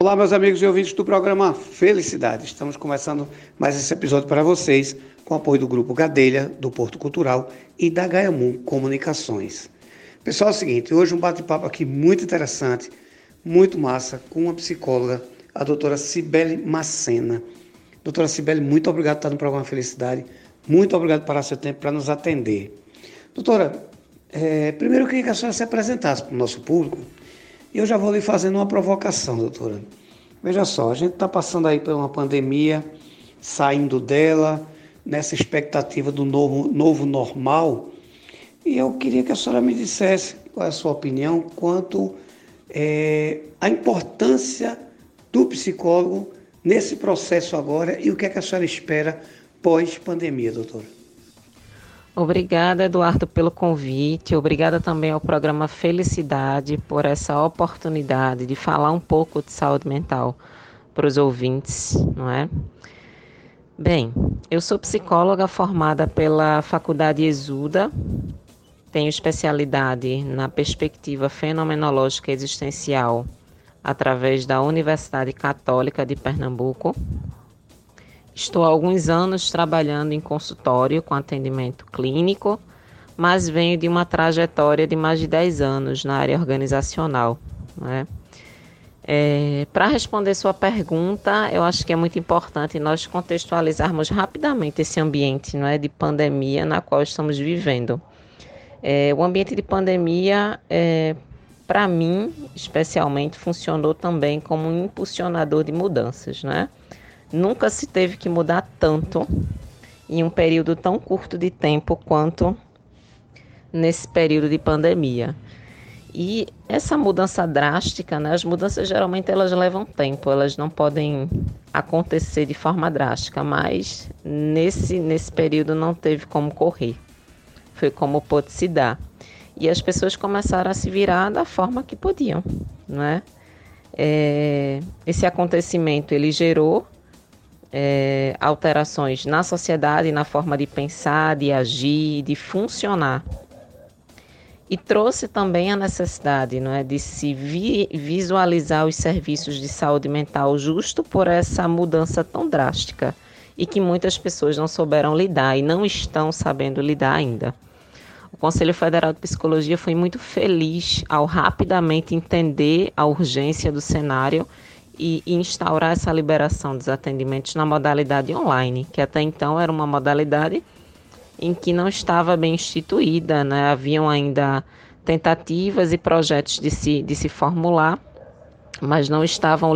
Olá, meus amigos e ouvintes do programa Felicidade. Estamos começando mais esse episódio para vocês com o apoio do Grupo Gadelha, do Porto Cultural e da Gaiamun Comunicações. Pessoal, é o seguinte, hoje um bate-papo aqui muito interessante, muito massa, com uma psicóloga, a doutora Cibele Macena. Doutora Cibele, muito obrigado por estar no programa Felicidade. Muito obrigado por parar seu tempo para nos atender. Doutora, é, primeiro eu queria que a senhora se apresentasse para o nosso público e eu já vou lhe fazendo uma provocação, doutora. Veja só, a gente está passando aí por uma pandemia, saindo dela, nessa expectativa do novo, novo normal. E eu queria que a senhora me dissesse qual é a sua opinião quanto é, a importância do psicólogo nesse processo agora e o que, é que a senhora espera pós-pandemia, doutora. Obrigada, Eduardo, pelo convite. Obrigada também ao programa Felicidade por essa oportunidade de falar um pouco de saúde mental para os ouvintes, não é? Bem, eu sou psicóloga formada pela Faculdade Exuda, tenho especialidade na perspectiva fenomenológica existencial através da Universidade Católica de Pernambuco, Estou há alguns anos trabalhando em consultório com atendimento clínico, mas venho de uma trajetória de mais de 10 anos na área organizacional. Né? É, Para responder sua pergunta, eu acho que é muito importante nós contextualizarmos rapidamente esse ambiente não é, de pandemia na qual estamos vivendo. É, o ambiente de pandemia, é, para mim, especialmente, funcionou também como um impulsionador de mudanças. Né? Nunca se teve que mudar tanto em um período tão curto de tempo quanto nesse período de pandemia. E essa mudança drástica, né, as mudanças geralmente elas levam tempo, elas não podem acontecer de forma drástica, mas nesse, nesse período não teve como correr, foi como pôde se dar. E as pessoas começaram a se virar da forma que podiam, né? É, esse acontecimento ele gerou é, alterações na sociedade, na forma de pensar, de agir, de funcionar. E trouxe também a necessidade não é, de se vi visualizar os serviços de saúde mental justo por essa mudança tão drástica e que muitas pessoas não souberam lidar e não estão sabendo lidar ainda. O Conselho Federal de Psicologia foi muito feliz ao rapidamente entender a urgência do cenário e, instaurar essa liberação dos atendimentos na modalidade online, que até então era uma modalidade em que não estava bem instituída, né? haviam ainda tentativas e projetos de se, de se formular, mas não estavam